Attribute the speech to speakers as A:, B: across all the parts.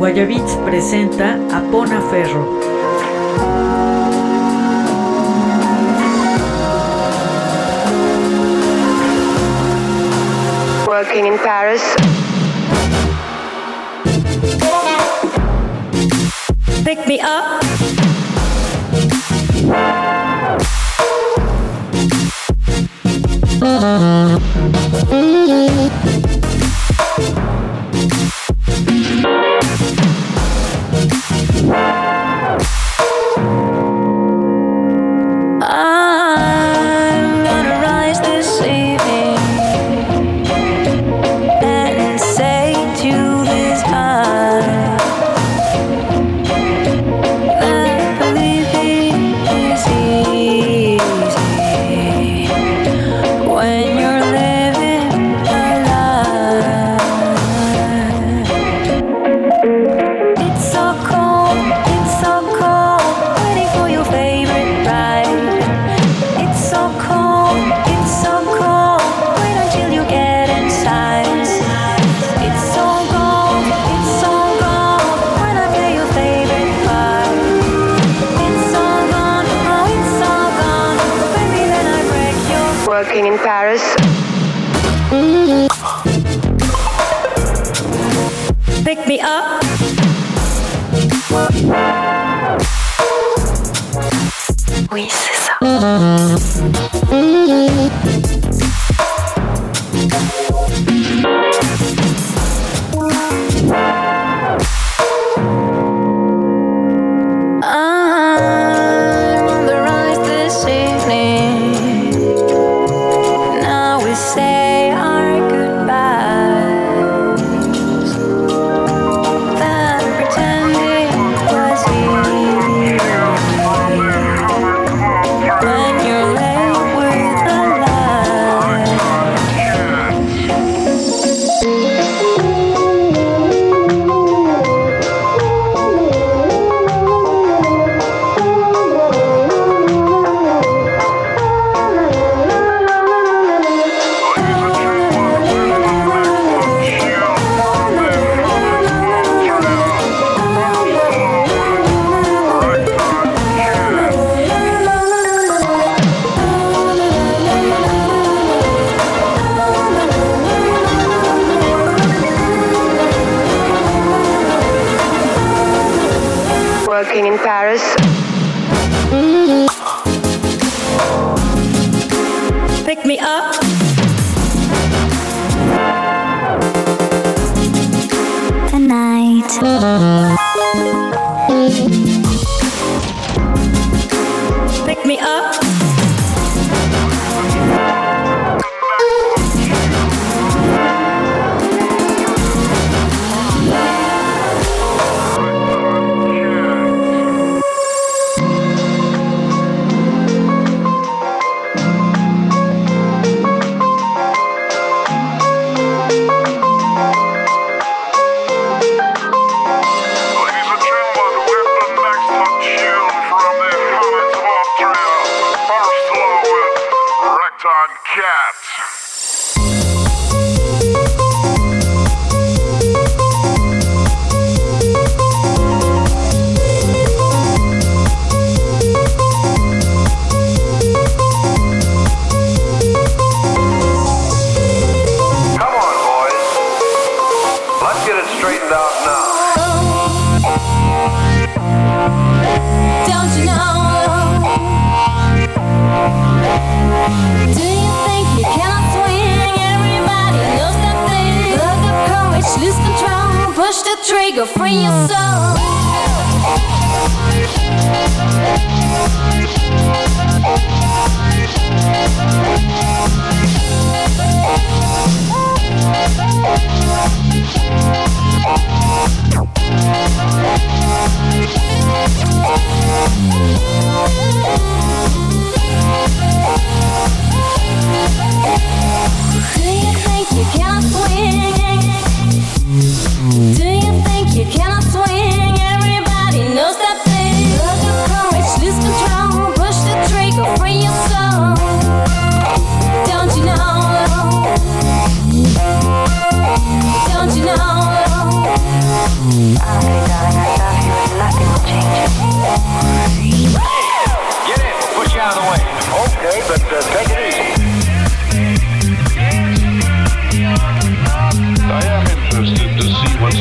A: Guayabits presenta a Pona Ferro.
B: Working in Paris.
C: Pick me up.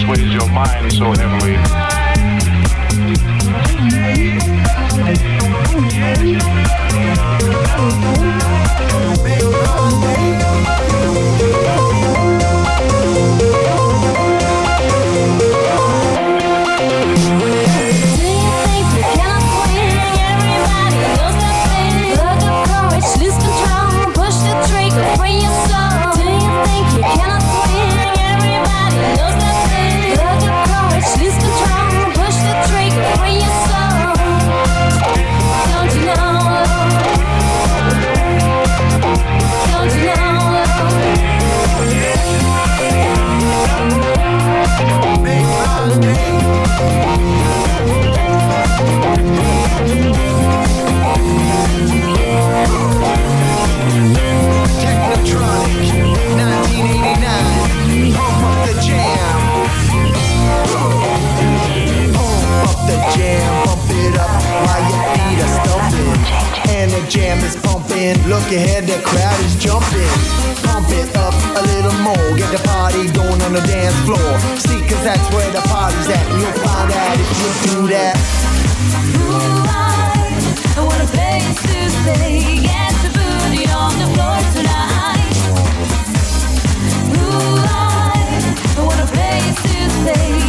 C: weighs your mind so
D: heavily.
E: Pump it up a little more, get the party going on the dance floor. See, cause that's where the party's at. You'll find out if you do that.
F: Ooh, I, I want a place to stay. Get your booty on the floor tonight. Ooh, I want a place to stay.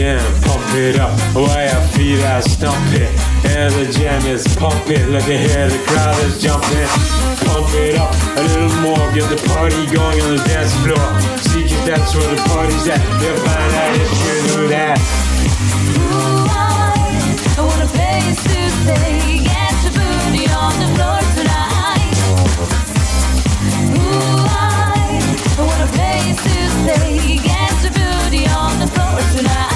G: Jam, pump it up. While your feet are stomping, and the jam is pumping. Look at here, the crowd is jumping. Pump it up a little more, get the party going on the dance floor. See, 'cause that's where the party's at. You'll find out if you do that.
F: Ooh, I, I want a place to stay. Get your booty on the floor tonight. Ooh, I, I want a place to stay. Get your booty on the floor tonight.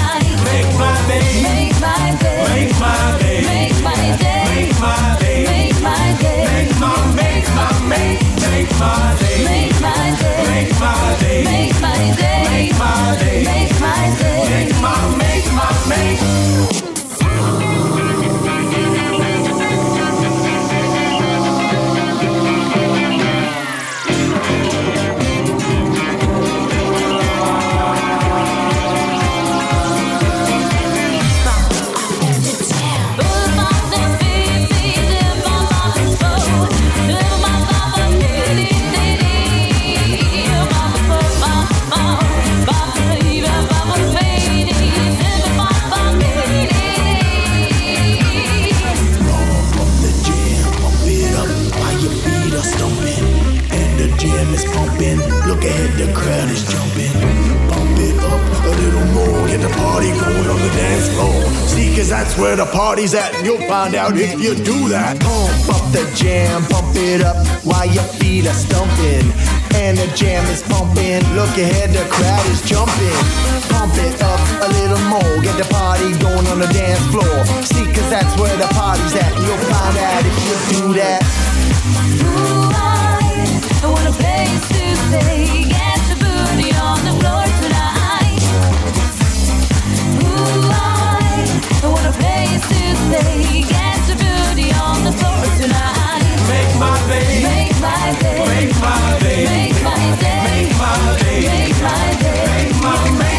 H: Make.
E: Find out if you do that. Pump up the jam, pump it up while your feet are stumping. And the jam is pumping. Look ahead, the crowd is jumping. Pump it up a little more. Get the party going on the dance floor. See, cause that's where the party's at. You'll find out if you do that.
F: Ooh, I, I want a place to stay. Get
H: Make my day,
F: make my day,
H: make my day,
F: make my day,
H: make my day,
F: my day.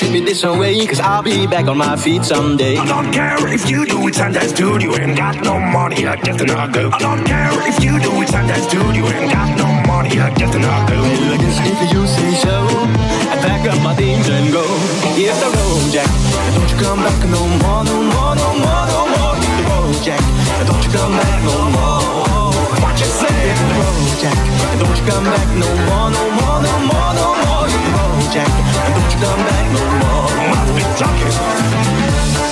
I: Treat me
E: this way Cause I'll be back on my feet someday.
I: I don't care if you do it and that's dude, you ain't got no money, I just not go. I don't care if you do it and that's dude, you ain't got no money, I just not go.
E: Well, I guess if you say so. I pack up my things and go. Hit the road, Jack. Don't you come back no more, no more, no more, no more. Hit the road, Jack. Don't you come back no more. What you say? Hit the road, Jack. Don't you come back no more, no more, no more, no more Hit the road, Jack And don't you come back no more Must be talking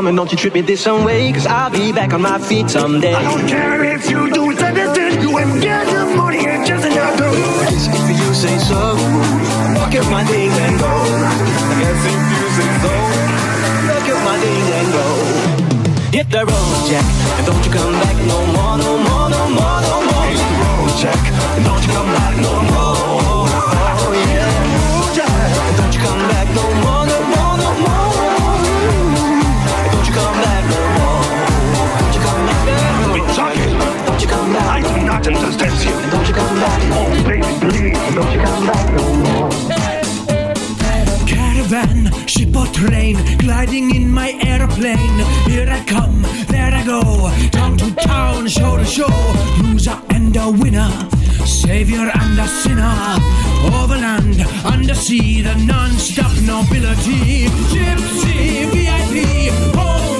E: woman, don't you trip me this some way Cause I'll be back on my feet someday.
I: I don't care if you do it and that's it, you ain't got no money, and just not go.
E: Yes, if you say so. Pack up my things and go.
I: I guess if you say so,
E: Pack up my things and go. Hit the road, Jack And don't you come back no more, no more, no more, no more. Hit the road, Jack And don't you come back no more
I: understand you.
E: Don't you come back
I: Oh, baby, please.
E: Don't you come back no more
J: Caravan, ship or train, gliding in my aeroplane. Here I come, there I go, town to town, show to show. Loser and a winner, savior and a sinner. Overland, undersea, the non-stop nobility. Gypsy, VIP, homeless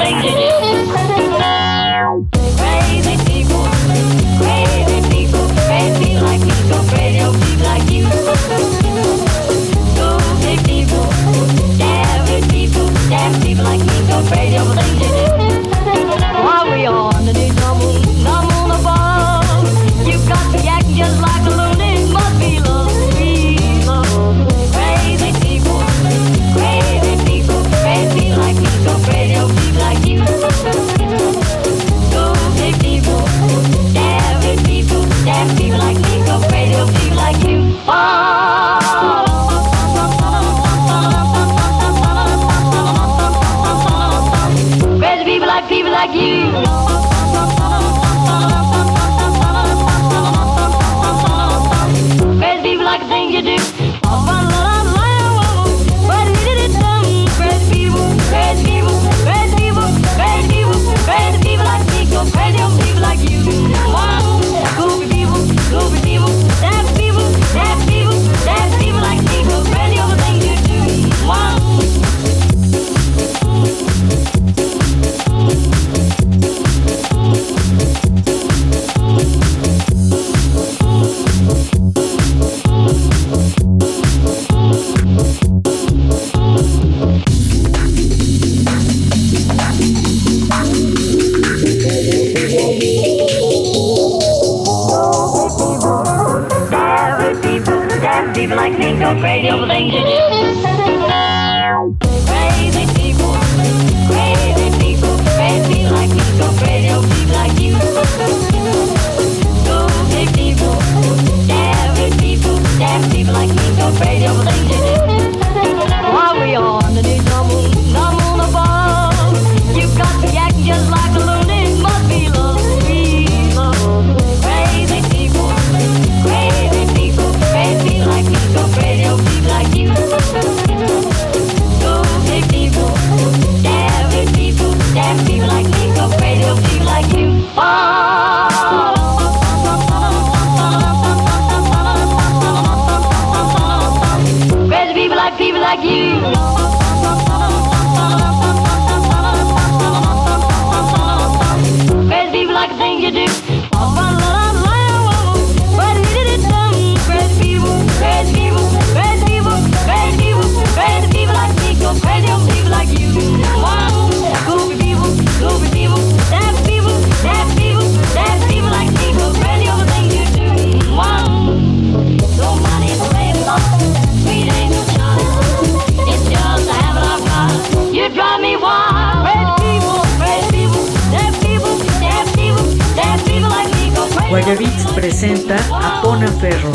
J: Bem-vindos! People like me crazy things you do. People, crazy people, crazy people like me go crazy.
A: Guayabits presenta a Pona Ferro.